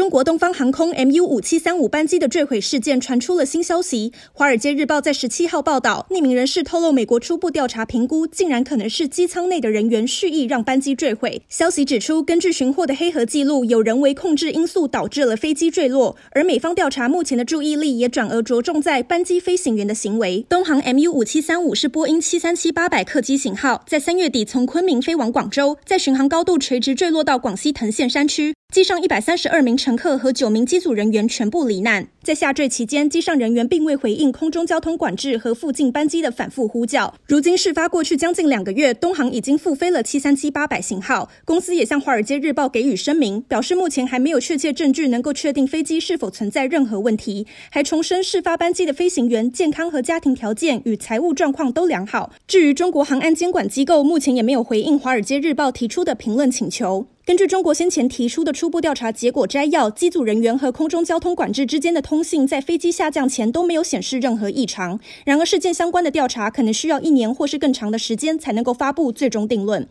中国东方航空 MU 五七三五班机的坠毁事件传出了新消息。华尔街日报在十七号报道，匿名人士透露，美国初步调查评估，竟然可能是机舱内的人员蓄意让班机坠毁。消息指出，根据寻获的黑盒记录，有人为控制因素导致了飞机坠落。而美方调查目前的注意力也转而着重在班机飞行员的行为。东航 MU 五七三五是波音七三七八百客机型号，在三月底从昆明飞往广州，在巡航高度垂直坠落到广西藤县山区。机上一百三十二名乘客和九名机组人员全部罹难。在下坠期间，机上人员并未回应空中交通管制和附近班机的反复呼叫。如今事发过去将近两个月，东航已经复飞了七三七八百型号。公司也向《华尔街日报》给予声明，表示目前还没有确切证据能够确定飞机是否存在任何问题，还重申事发班机的飞行员健康和家庭条件与财务状况都良好。至于中国航安监管机构，目前也没有回应《华尔街日报》提出的评论请求。根据中国先前提出的初步调查结果摘要，机组人员和空中交通管制之间的通信在飞机下降前都没有显示任何异常。然而，事件相关的调查可能需要一年或是更长的时间才能够发布最终定论。